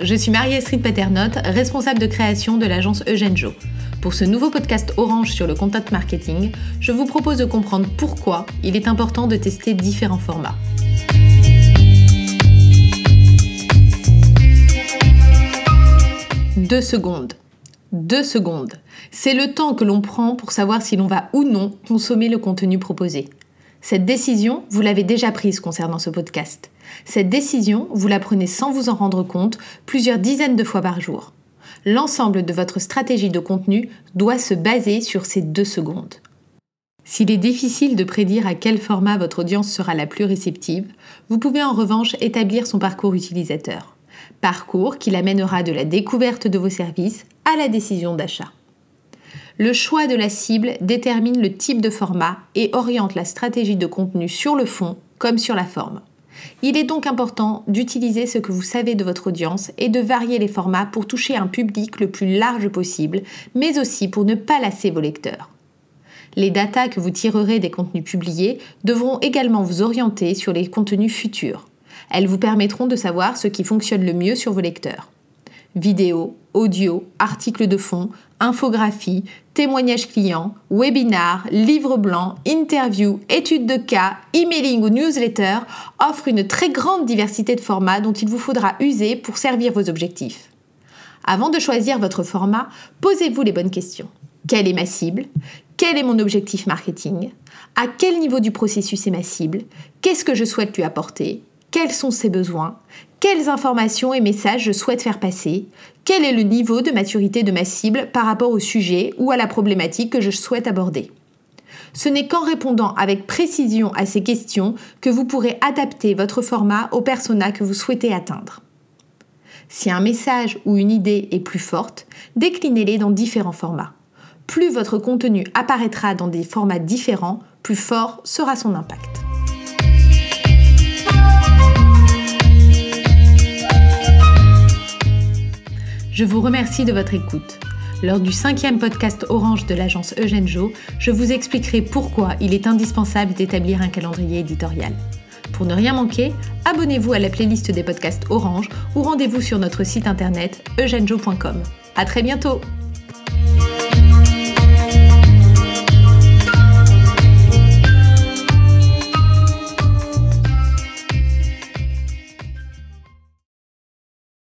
je suis Marie-Estrid Paternotte, responsable de création de l'agence Eugène Jo. Pour ce nouveau podcast Orange sur le content marketing, je vous propose de comprendre pourquoi il est important de tester différents formats. Deux secondes. Deux secondes. C'est le temps que l'on prend pour savoir si l'on va ou non consommer le contenu proposé. Cette décision, vous l'avez déjà prise concernant ce podcast. Cette décision, vous la prenez sans vous en rendre compte plusieurs dizaines de fois par jour. L'ensemble de votre stratégie de contenu doit se baser sur ces deux secondes. S'il est difficile de prédire à quel format votre audience sera la plus réceptive, vous pouvez en revanche établir son parcours utilisateur. Parcours qui l'amènera de la découverte de vos services à la décision d'achat. Le choix de la cible détermine le type de format et oriente la stratégie de contenu sur le fond comme sur la forme. Il est donc important d'utiliser ce que vous savez de votre audience et de varier les formats pour toucher un public le plus large possible, mais aussi pour ne pas lasser vos lecteurs. Les datas que vous tirerez des contenus publiés devront également vous orienter sur les contenus futurs. Elles vous permettront de savoir ce qui fonctionne le mieux sur vos lecteurs. Vidéo, audio, articles de fond, infographie, témoignages clients, webinars, livres blancs, interviews, études de cas, emailing ou newsletter offrent une très grande diversité de formats dont il vous faudra user pour servir vos objectifs. Avant de choisir votre format, posez-vous les bonnes questions. Quelle est ma cible? Quel est mon objectif marketing? À quel niveau du processus est ma cible? Qu'est-ce que je souhaite lui apporter? Quels sont ses besoins? Quelles informations et messages je souhaite faire passer, quel est le niveau de maturité de ma cible par rapport au sujet ou à la problématique que je souhaite aborder? Ce n'est qu'en répondant avec précision à ces questions que vous pourrez adapter votre format au persona que vous souhaitez atteindre. Si un message ou une idée est plus forte, déclinez-les dans différents formats. Plus votre contenu apparaîtra dans des formats différents, plus fort sera son impact. Je vous remercie de votre écoute. Lors du cinquième podcast Orange de l'agence Eugène Jo, je vous expliquerai pourquoi il est indispensable d'établir un calendrier éditorial. Pour ne rien manquer, abonnez-vous à la playlist des podcasts Orange ou rendez-vous sur notre site internet eugenejo.com. À très bientôt!